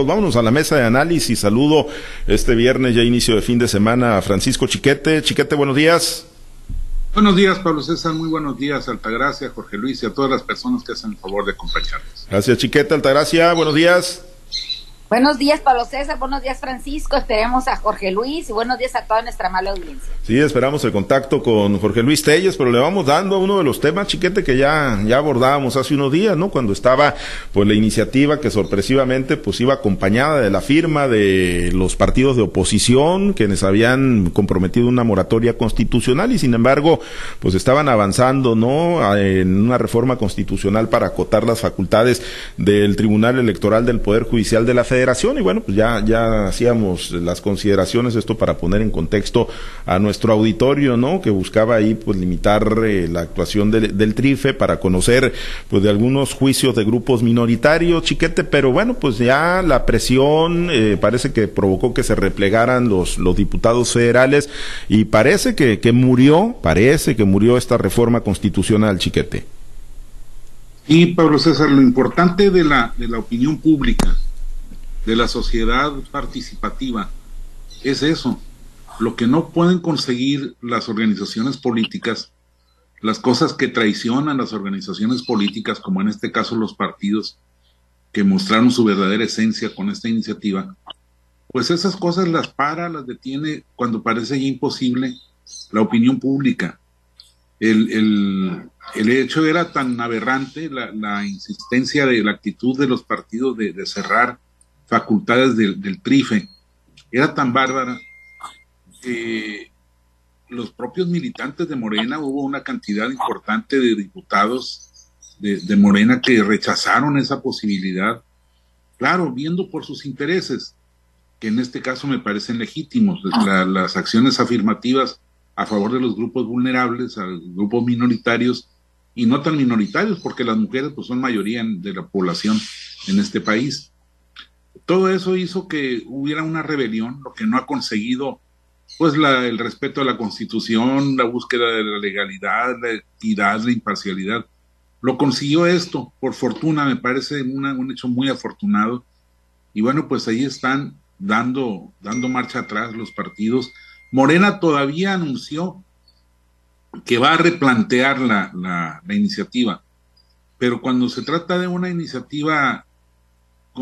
Vámonos a la mesa de análisis. Saludo este viernes, ya inicio de fin de semana, a Francisco Chiquete. Chiquete, buenos días. Buenos días, Pablo César. Muy buenos días, Altagracia, Jorge Luis y a todas las personas que hacen el favor de acompañarnos. Gracias, Chiquete. Altagracia, buenos días. Buenos días, Pablo César. Buenos días, Francisco. Esperemos a Jorge Luis y buenos días a toda nuestra mala audiencia. Sí, esperamos el contacto con Jorge Luis Telles, pero le vamos dando a uno de los temas, chiquete, que ya, ya abordábamos hace unos días, ¿no? Cuando estaba, pues, la iniciativa que sorpresivamente, pues, iba acompañada de la firma de los partidos de oposición, quienes habían comprometido una moratoria constitucional y, sin embargo, pues, estaban avanzando, ¿no? En una reforma constitucional para acotar las facultades del Tribunal Electoral del Poder Judicial de la Federación y bueno, pues ya, ya hacíamos las consideraciones, esto para poner en contexto a nuestro auditorio, ¿no? Que buscaba ahí pues limitar eh, la actuación del TRIFE para conocer pues de algunos juicios de grupos minoritarios, chiquete, pero bueno, pues ya la presión eh, parece que provocó que se replegaran los, los diputados federales y parece que, que murió, parece que murió esta reforma constitucional, chiquete. Y Pablo César, lo importante de la, de la opinión pública de la sociedad participativa es eso. Lo que no pueden conseguir las organizaciones políticas, las cosas que traicionan las organizaciones políticas, como en este caso los partidos, que mostraron su verdadera esencia con esta iniciativa, pues esas cosas las para, las detiene cuando parece ya imposible la opinión pública. El, el, el hecho era tan aberrante, la, insistencia de la actitud de los partidos de cerrar facultades del, del TRIFE era tan bárbara que los propios militantes de Morena, hubo una cantidad importante de diputados de, de, Morena que rechazaron esa posibilidad, claro, viendo por sus intereses, que en este caso me parecen legítimos, la, las acciones afirmativas a favor de los grupos vulnerables, a los grupos minoritarios, y no tan minoritarios, porque las mujeres pues, son mayoría de la población en este país. Todo eso hizo que hubiera una rebelión, lo que no ha conseguido pues la, el respeto a la constitución, la búsqueda de la legalidad, la equidad, la imparcialidad. Lo consiguió esto, por fortuna, me parece un hecho muy afortunado. Y bueno, pues ahí están dando, dando marcha atrás los partidos. Morena todavía anunció que va a replantear la, la, la iniciativa, pero cuando se trata de una iniciativa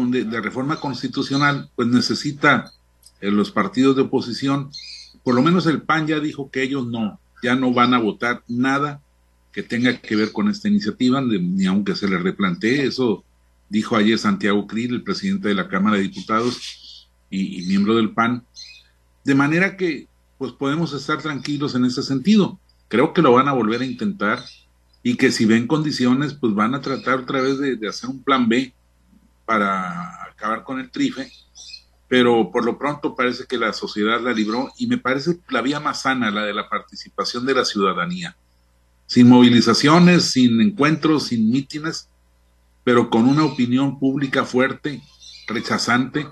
de, de, reforma constitucional, pues necesita eh, los partidos de oposición, por lo menos el PAN ya dijo que ellos no, ya no van a votar nada que tenga que ver con esta iniciativa, ni aunque se le replantee, eso dijo ayer Santiago Krill, el presidente de la Cámara de Diputados y, y miembro del PAN, de manera que pues podemos estar tranquilos en ese sentido. Creo que lo van a volver a intentar y que si ven condiciones, pues van a tratar otra vez de, de hacer un plan B para acabar con el trife, pero por lo pronto parece que la sociedad la libró y me parece la vía más sana, la de la participación de la ciudadanía, sin movilizaciones, sin encuentros, sin mítines, pero con una opinión pública fuerte, rechazante,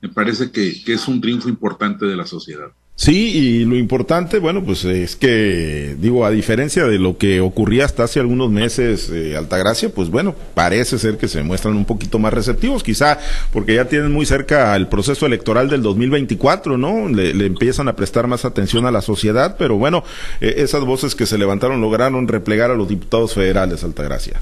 me parece que, que es un triunfo importante de la sociedad. Sí, y lo importante, bueno, pues es que, digo, a diferencia de lo que ocurría hasta hace algunos meses, eh, Altagracia, pues bueno, parece ser que se muestran un poquito más receptivos, quizá porque ya tienen muy cerca el proceso electoral del 2024, ¿no? Le, empiezan a prestar más atención a la sociedad, pero bueno, eh, esas voces que se levantaron lograron replegar a los diputados federales, Altagracia.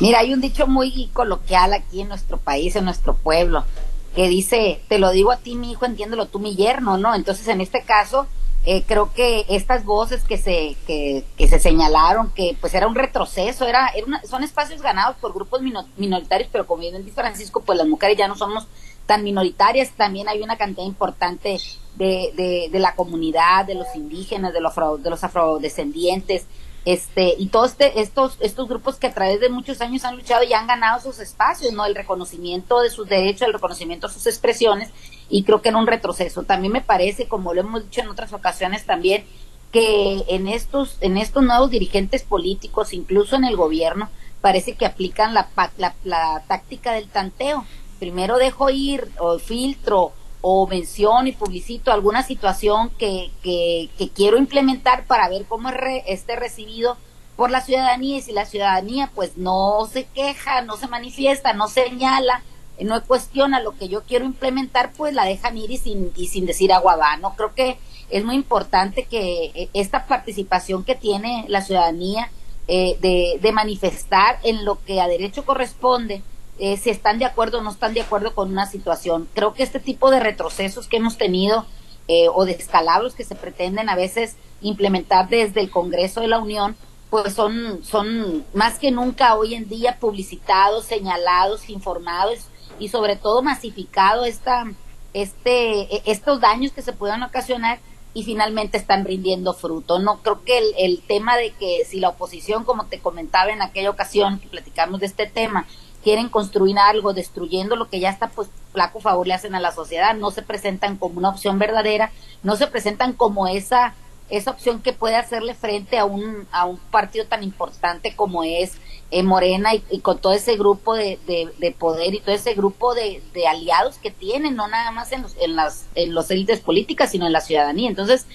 Mira, hay un dicho muy coloquial aquí en nuestro país, en nuestro pueblo que dice, te lo digo a ti, mi hijo, entiéndelo tú, mi yerno, ¿no? Entonces, en este caso, eh, creo que estas voces que se, que, que, se señalaron, que pues era un retroceso, era, era una, son espacios ganados por grupos minoritarios, pero como bien dice Francisco, pues las mujeres ya no somos tan minoritarias, también hay una cantidad importante de, de, de la comunidad, de los indígenas, de los, afro, de los afrodescendientes, este y todos este, estos estos grupos que a través de muchos años han luchado y han ganado sus espacios no el reconocimiento de sus derechos el reconocimiento de sus expresiones y creo que en un retroceso. También me parece como lo hemos dicho en otras ocasiones también que en estos en estos nuevos dirigentes políticos incluso en el gobierno parece que aplican la la, la táctica del tanteo. Primero dejo ir o filtro o menciono y publicito alguna situación que, que, quiero implementar para ver cómo es re, este recibido por la ciudadanía y si la ciudadanía pues no se queja, no se manifiesta, no señala no cuestiona lo que yo quiero implementar, pues la dejan ir y sin, y sin decir agua va, ¿no? Creo que es muy importante que eh, esta participación que tiene la ciudadanía eh, de, manifestar en lo que a derecho corresponde, eh, si están de acuerdo o no están de acuerdo con una situación. Creo que este tipo de retrocesos que hemos tenido o de escalabros que se pretenden a veces implementar desde el Congreso de la Unión, pues son, son más que nunca hoy en día publicitados, señalados, informados y sobre todo masificado esta, este, e, estos daños que se puedan ocasionar y finalmente están rindiendo fruto. No creo que el, el, tema de que si la oposición, como te comentaba en aquella ocasión que platicamos de este tema, quieren construir algo destruyendo lo que ya está, pues flaco favor le hacen a la sociedad, no se presentan como una opción verdadera, no se presentan como esa esa opción que puede hacerle frente a un a un partido tan importante como es eh, Morena y, con todo ese grupo de, de, poder y todo ese grupo de, aliados que tienen, no nada más en los, en las en los élites políticas, sino en la ciudadanía. Entonces,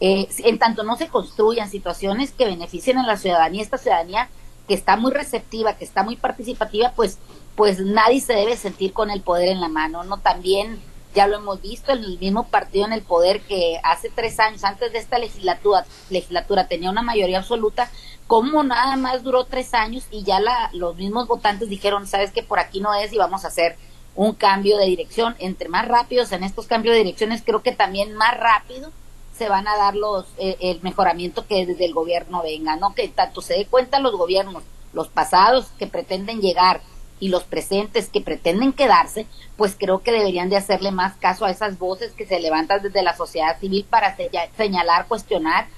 eh, en tanto no se construyan situaciones que beneficien a la ciudadanía, esta ciudadanía que está muy receptiva, que está muy participativa, pues, pues nadie se debe sentir con el poder en la mano, ¿no? También ya lo hemos visto, el mismo partido en el poder que hace tres años, antes de esta legislatura, legislatura tenía una mayoría absoluta, como nada más duró tres años y ya la, los mismos votantes dijeron, sabes que por aquí no es y vamos a hacer un cambio de dirección. Entre más rápidos en estos cambios de direcciones, creo que también más rápido se van a dar los eh, el mejoramiento que desde el gobierno venga, ¿no? Que tanto se dé cuenta los gobiernos, los pasados que pretenden llegar y los presentes que pretenden quedarse, pues creo que deberían de hacerle más caso a esas voces que se levantan desde la sociedad civil para señalar, cuestionar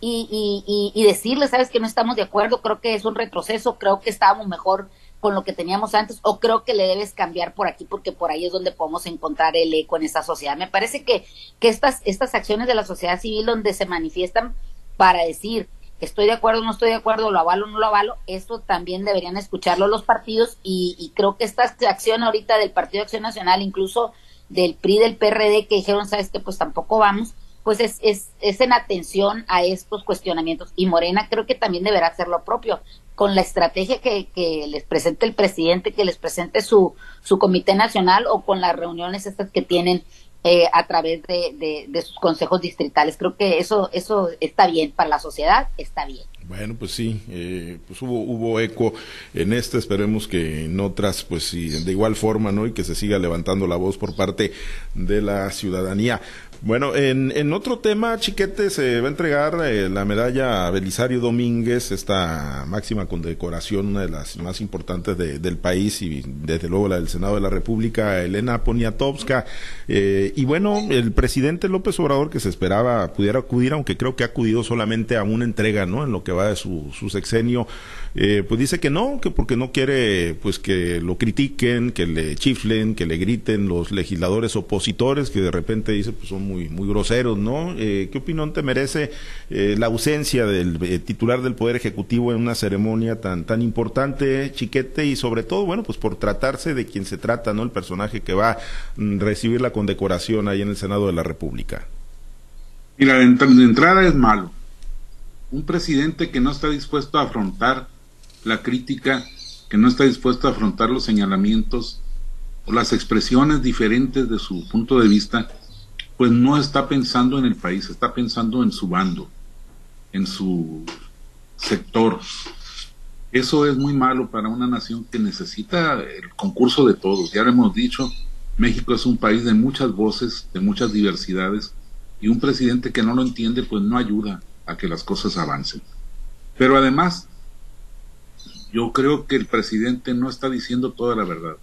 y, y, decirle, sabes que no estamos de acuerdo, creo que es un retroceso, creo que estábamos mejor con lo que teníamos antes o creo que le debes cambiar por aquí porque por ahí es donde podemos encontrar el eco en esa sociedad. Me parece que, que estas, estas acciones de la sociedad civil donde se manifiestan para decir estoy de acuerdo, no estoy de acuerdo, lo avalo, no lo avalo, eso también deberían escucharlo los partidos y, y creo que esta acción ahorita del Partido Acción Nacional, incluso del PRI, del PRD, que dijeron, sabes que pues tampoco vamos, pues es, es, es en atención a estos cuestionamientos. Y Morena creo que también deberá hacer lo propio, con la estrategia que, que les presente el presidente, que les presente su, su comité nacional o con las reuniones estas que tienen eh, a través de, de, sus consejos distritales. Creo que eso, eso está bien para la sociedad, está bien. Bueno, pues sí, eh, pues hubo, hubo eco en este, esperemos que en otras, pues sí, de igual forma, ¿no? Y que se siga levantando la voz por parte de la ciudadanía. Bueno, en, en otro tema, Chiquete, se va a entregar eh, la medalla a Belisario Domínguez, esta máxima condecoración, una de las más importantes del país y desde luego la del Senado de la República, Elena Poniatowska. Eh, y bueno, el presidente López Obrador, que se esperaba pudiera acudir, aunque creo que ha acudido solamente a una entrega, ¿no? En lo que va de su, su sexenio, eh, pues dice que no, que porque no quiere, pues que lo critiquen, que le chiflen, que le griten los legisladores opositores, que de repente dice, pues son muy muy, groseros, ¿no? Eh, ¿Qué opinión te merece eh, la ausencia del eh, titular del Poder Ejecutivo en una ceremonia tan, tan importante, Chiquete, y sobre todo, bueno, pues por tratarse de quien se trata, ¿no? El personaje que va a mm, recibir la condecoración ahí en el Senado de la República. Mira, de entrada es malo. Un presidente que no está dispuesto a afrontar la crítica, que no está dispuesto a afrontar los señalamientos o las expresiones diferentes de su punto de vista, pues no está pensando en el país, está pensando en su bando, en su sector. Eso es muy malo para una nación que necesita el concurso de todos. Ya lo hemos dicho, México es un país de muchas voces, de muchas diversidades, y un presidente que no lo entiende, pues no ayuda a que las cosas avancen. Pero además, yo creo que el presidente no está diciendo toda la verdad.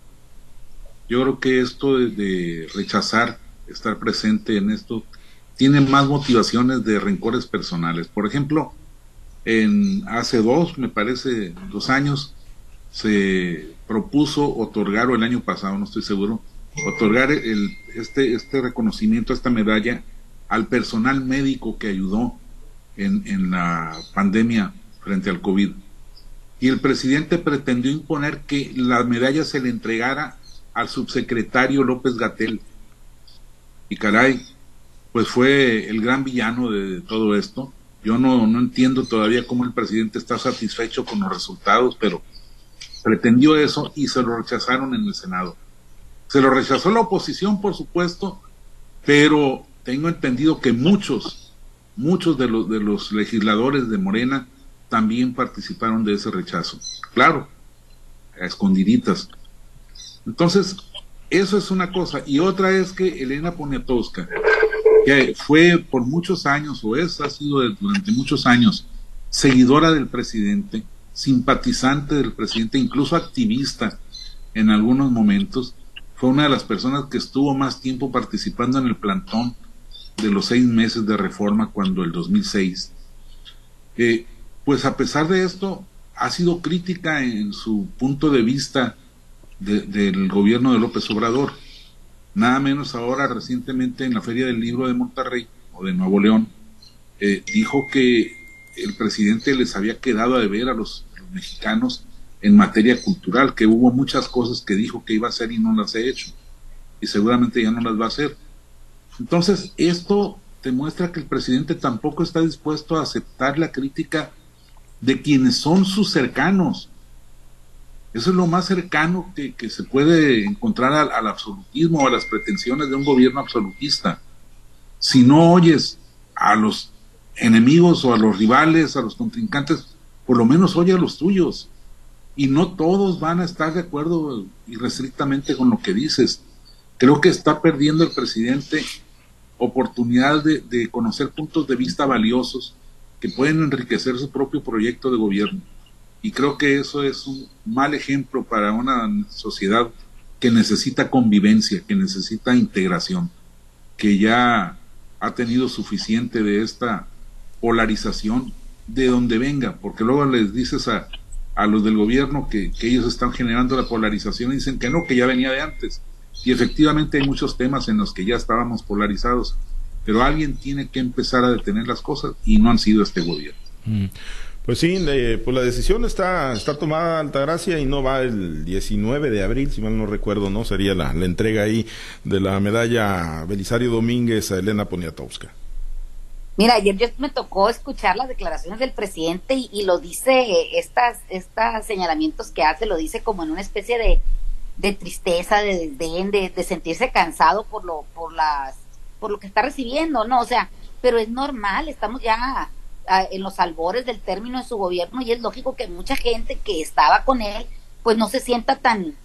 Yo creo que esto de, rechazar estar presente en esto, tiene más motivaciones de rencores personales. Por ejemplo, en hace dos, me parece, dos años, se propuso otorgar, o el año pasado, no estoy seguro, otorgar el, este, este reconocimiento, esta medalla al personal médico que ayudó en, en la pandemia frente al COVID. Y el presidente pretendió imponer que la medalla se le entregara al subsecretario López Gatel, y caray, pues fue el gran villano de todo esto. Yo no, no entiendo todavía cómo el presidente está satisfecho con los resultados, pero pretendió eso y se lo rechazaron en el Senado. Se lo rechazó la oposición, por supuesto, pero tengo entendido que muchos, muchos de los, de los legisladores de Morena también participaron de ese rechazo. Claro, a escondiditas. Entonces, eso es una cosa. Y otra es que Elena Poniatowska, que fue por muchos años, o es, ha sido durante muchos años, seguidora del presidente, simpatizante del presidente, incluso activista en algunos momentos, fue una de las personas que estuvo más tiempo participando en el plantón de los seis meses de reforma cuando el 2006. Eh, pues a pesar de esto, ha sido crítica en su punto de vista del gobierno de López Obrador. Nada menos ahora recientemente en la Feria del Libro de Monterrey o de Nuevo León, eh, dijo que el presidente les había quedado a deber a los, mexicanos en materia cultural, que hubo muchas cosas que dijo que iba a hacer y no las ha hecho, y seguramente ya no las va a hacer. Entonces, esto demuestra que el presidente tampoco está dispuesto a aceptar la crítica de quienes son sus cercanos. Eso es lo más cercano que, se puede encontrar al, absolutismo o a las pretensiones de un gobierno absolutista. Si no oyes a los enemigos o a los rivales, a los contrincantes, por lo menos oye a los tuyos. Y no todos van a estar de acuerdo irrestrictamente con lo que dices. Creo que está perdiendo el presidente oportunidad de, de conocer puntos de vista valiosos que pueden enriquecer su propio proyecto de gobierno. Y creo que eso es un mal ejemplo para una sociedad que necesita convivencia, que necesita integración, que ya ha tenido suficiente de esta polarización de donde venga, porque luego les dices a, a los del gobierno que, que, ellos están generando la polarización y dicen que no, que ya venía de antes. Y efectivamente hay muchos temas en los que ya estábamos polarizados, pero alguien tiene que empezar a detener las cosas y no han sido este gobierno. Mm. Pues sí, pues la decisión está, está tomada Altagracia y no va el 19 de abril, si mal no recuerdo, ¿no? Sería la, la entrega ahí de la medalla Belisario Domínguez a Elena Poniatowska. Mira, ayer me tocó escuchar las declaraciones del presidente y, lo dice, estas, estas señalamientos que hace, lo dice como en una especie de, de tristeza, de desdén, de, de sentirse cansado por lo, por las, por lo que está recibiendo, ¿no? O sea, pero es normal, estamos ya en los albores del término de su gobierno y es lógico que mucha gente que estaba con él pues no se sienta tan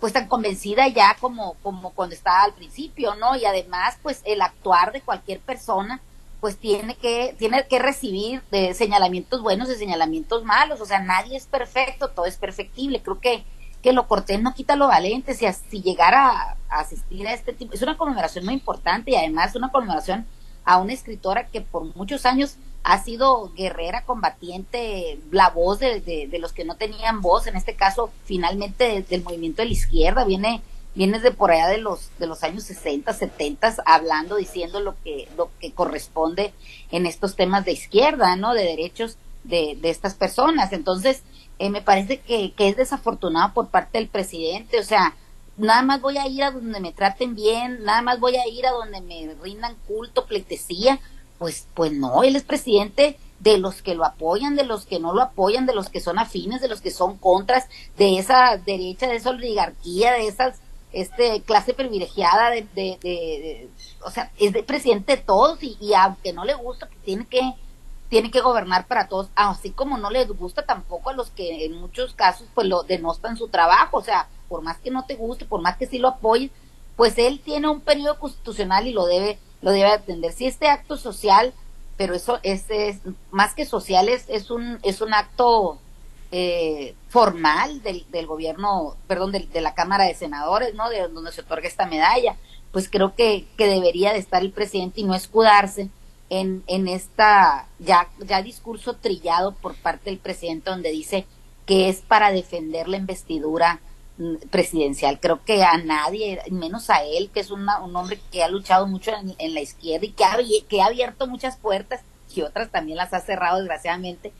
pues tan convencida ya como como cuando estaba al principio, ¿no? Y además pues el actuar de cualquier persona pues tiene que tiene que recibir de señalamientos buenos y señalamientos malos, o sea, nadie es perfecto, todo es perfectible. Creo que que lo cortés no quita lo valiente, si, si llegara asistir a este tipo, es una conmemoración muy importante y además una conmemoración a una escritora que por muchos años ha sido guerrera, combatiente, la voz de, de, los que no tenían voz, en este caso finalmente del movimiento de la izquierda, viene, viene de por allá de los, de los años 60, 70, hablando, diciendo lo que, lo que corresponde en estos temas de izquierda, ¿no? De derechos de, de estas personas. Entonces, eh, me parece que, que es desafortunado por parte del presidente, o sea, nada más voy a ir a donde me traten bien, nada más voy a ir a donde me rindan culto, pleitesía, pues, pues no, él es presidente de los que lo apoyan, de los que no lo apoyan, de los que son afines, de los que son contras, de esa derecha, de esa oligarquía, de esas este clase privilegiada de, de, o sea, es de presidente de todos y, y aunque no le gusta, que tiene que tiene que gobernar para todos, así como no le gusta tampoco a los que en muchos casos pues lo denostan su trabajo, o sea, por más que no te guste, por más que sí lo apoyen, pues él tiene un periodo constitucional y lo debe lo debe atender. Si este acto social, pero eso es, es más que social, es, es, un, es un acto eh, formal del, del gobierno, perdón, de, de, la Cámara de Senadores, ¿no? De donde se otorga esta medalla, pues creo que, que debería de estar el presidente y no escudarse en, en esta ya, ya discurso trillado por parte del presidente donde dice que es para defender la investidura presidencial. Creo que a nadie, menos a él, que es un hombre que ha luchado mucho en, la izquierda y que ha, que ha abierto muchas puertas y otras también las ha cerrado desgraciadamente,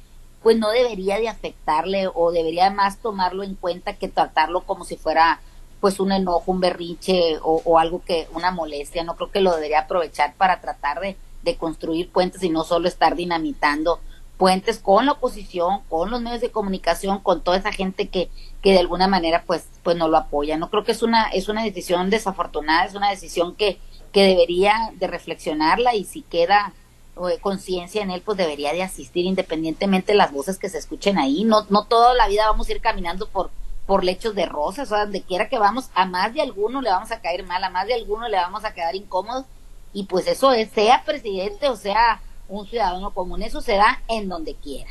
pues no debería de afectarle o debería más tomarlo en cuenta que tratarlo como si fuera pues un enojo, un berrinche o, algo que, una molestia. No creo que lo debería aprovechar para tratar de, de construir puentes y no solo estar dinamitando puentes con la oposición, con los medios de comunicación, con toda esa gente que, que de alguna manera pues, pues no lo apoya. No creo que es una, es una decisión desafortunada, es una decisión que, que debería de reflexionarla y si queda eh, conciencia en él, pues debería de asistir independientemente de las voces que se escuchen ahí. No, no toda la vida vamos a ir caminando por, por lechos de rosas, o donde quiera que vamos, a más de alguno le vamos a caer mal, a más de alguno le vamos a quedar incómodos, y pues eso es, sea presidente o sea un ciudadano común. Eso se da en donde quiera.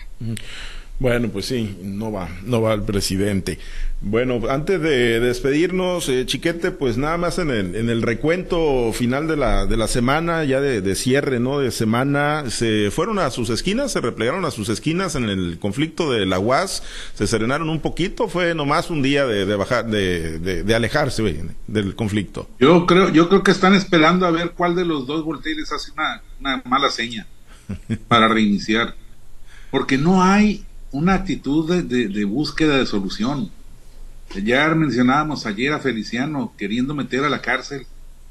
Bueno, pues sí, no va, no va el presidente. Bueno, antes de despedirnos, eh, Chiquete, pues nada más en el, en el recuento final de la, de la semana, ya de, cierre, ¿no? De semana, se fueron a sus esquinas, se replegaron a sus esquinas en el conflicto de la UAS, se serenaron un poquito, fue nomás un día de, de bajar, de, de, alejarse del conflicto. Yo creo, yo creo que están esperando a ver cuál de los dos volteres hace una, una mala seña para reiniciar. Porque no hay una actitud de, búsqueda de solución. Ya mencionábamos ayer a Feliciano queriendo meter a la cárcel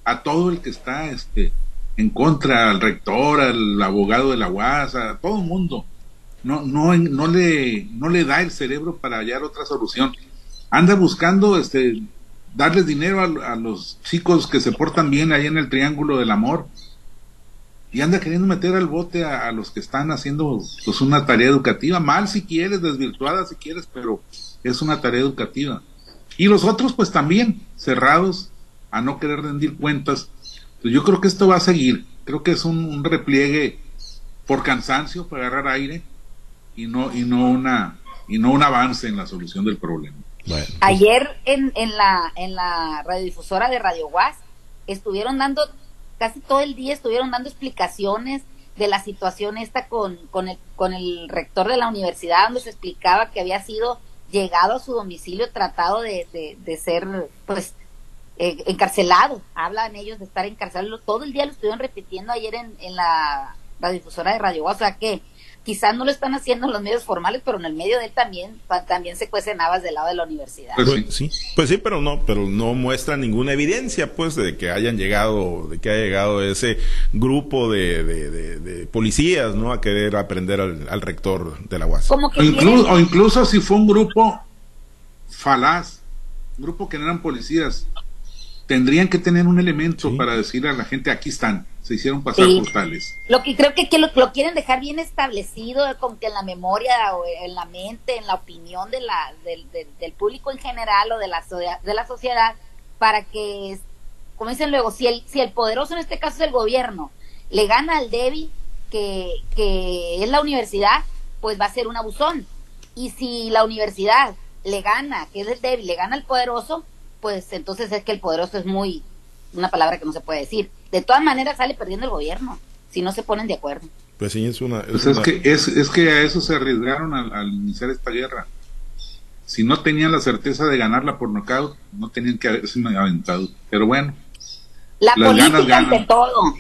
a todo el que está este, en contra, al rector, al abogado de la UAS, a todo el mundo. No, no, no, le, no le da el cerebro para hallar otra solución. Anda buscando este, darles dinero a, a los chicos que se portan bien ahí en el Triángulo del Amor y anda queriendo meter al bote a, los que están haciendo pues una tarea educativa, mal si quieres, desvirtuada si quieres, pero es una tarea educativa. Y los otros pues también cerrados a no querer rendir cuentas. Pues, yo creo que esto va a seguir, creo que es un, repliegue por cansancio, para agarrar aire y no y no una y no un avance en la solución del problema. Ayer en, en la en la radiodifusora de Radio Guas estuvieron dando casi todo el día estuvieron dando explicaciones de la situación esta con, con, el, con el rector de la universidad, donde se explicaba que había sido llegado a su domicilio tratado de, de, ser, pues, eh, encarcelado. Hablan ellos de estar encarcelado. Todo el día lo estuvieron repitiendo ayer en, en la radiodifusora de Radio O sea que quizás no lo están haciendo en los medios formales, pero en el medio de él también, también se cuecen habas del lado de la universidad. Pues sí, pues sí, pero no, pero no muestra ninguna evidencia, pues, de que hayan llegado, de que haya llegado ese grupo de, de, policías, ¿no? A querer aprender al, rector de la UAS. o, incluso, o incluso si fue un grupo falaz, un grupo que no eran policías, tendrían que tener un elemento para decirle a la gente, aquí están se hicieron pasar por tales. Lo que creo que, que lo, quieren dejar bien establecido, como que en la memoria o en la mente, en la opinión de la, del, del, público en general o de la, de la sociedad, para que, como dicen luego, si el, si el poderoso en este caso es el gobierno, le gana al débil, que, que es la universidad, pues va a ser un abusón. Y si la universidad le gana, que es el débil, le gana al poderoso, pues entonces es que el poderoso es muy, una palabra que no se puede decir. De todas maneras sale perdiendo el gobierno si no se ponen de acuerdo. Pues sí, es una... Es, pues que, es, que a eso se arriesgaron al, iniciar esta guerra. Si no tenían la certeza de ganarla por nocaut, no tenían que haberse aventado. Pero bueno. La política ante todo.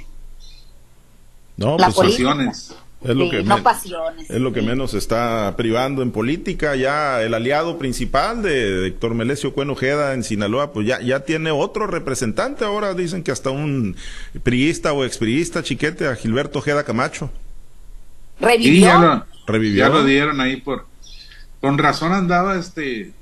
No, las pues, pasiones. Es lo, que no pasiones, es lo que menos está privando en política. Ya el aliado principal de Héctor Melesio Cueno Ojeda en Sinaloa, pues ya, ya tiene otro representante. Ahora dicen que hasta un priista o expriista chiquete, a Gilberto Ojeda Camacho. ¿Revivió? ya lo, Revivió. Ya lo dieron ahí por... Con razón andaba este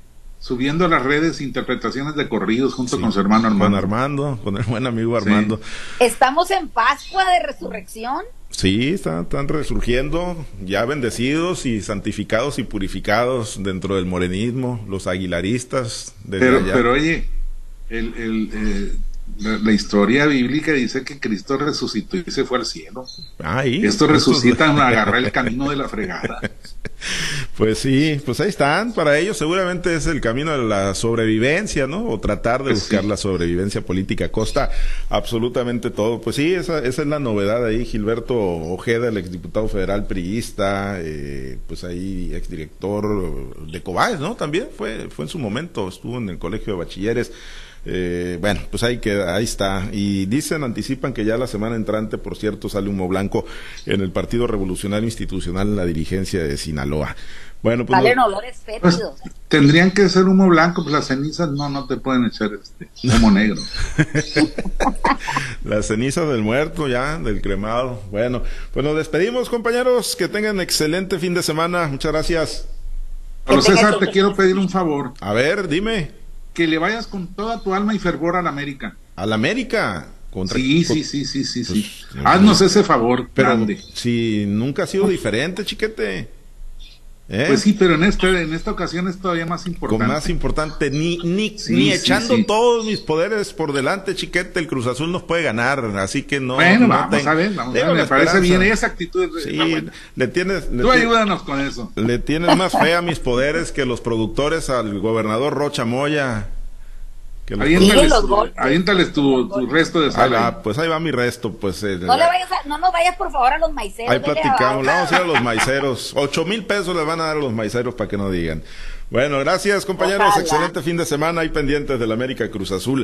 subiendo a las redes interpretaciones de corridos junto con su hermano Armando. Con Armando, con el buen amigo Armando. Estamos en Pascua de Resurrección. Sí, están, resurgiendo, ya bendecidos y santificados y purificados dentro del morenismo, los aguilaristas. Pero, pero oye, el, el, eh, la, historia bíblica dice que Cristo resucitó y se fue al cielo. Ahí, Esto resucita, agarra el camino de la fregada. Pues sí, pues ahí están. Para ellos seguramente es el camino de la sobrevivencia, ¿no? O tratar de pues buscar la sobrevivencia política. Costa absolutamente todo. Pues sí, esa, esa es la novedad ahí. Gilberto Ojeda, el exdiputado federal priista, eh, pues ahí exdirector de Cobáez, ¿no? También fue, fue en su momento, estuvo en el colegio de bachilleres. Eh, bueno, pues ahí queda, ahí está. Y dicen, anticipan que ya la semana entrante, por cierto, sale humo blanco en el Partido Revolucionario Institucional en la dirigencia de Sinaloa. Bueno, pues Salen olores fétidos. Pues, tendrían que ser humo blanco, pues las cenizas no, no te pueden echar este humo negro. las cenizas del muerto ya, del cremado. Bueno, pues nos despedimos compañeros, que tengan excelente fin de semana. Muchas gracias. Pero César, te quiero pedir un favor. A ver, dime. Que le vayas con toda tu alma y fervor a la América. ¿A la América? sí, sí, sí, sí, sí, sí. Pues, Haznos ese favor, pero grande. Si nunca ha sido diferente, chiquete. ¿Eh? Pues sí, pero en esta, en esta ocasión es todavía más importante. Con más importante, ni, ni, ni echando todos mis poderes por delante, chiquete, el Cruz Azul nos puede ganar, así que no. Bueno, vamos a ver, vamos a ver, me parece bien esa actitud. Sí, le tienes. Tú ayúdanos con eso. Le tienes más fe a mis poderes que los productores al gobernador Rocha Moya. Aviéntales, tu, tu, resto de sal. Ah, pues ahí va mi resto, pues. Eh, no le vayas no nos vayas por favor a los maiceros. Ahí platicamos, vamos a ir a los maiceros. Ocho mil pesos les van a dar a los maiceros para que no digan. Bueno, gracias compañeros, excelente fin de semana, ahí pendientes del América Cruz Azul.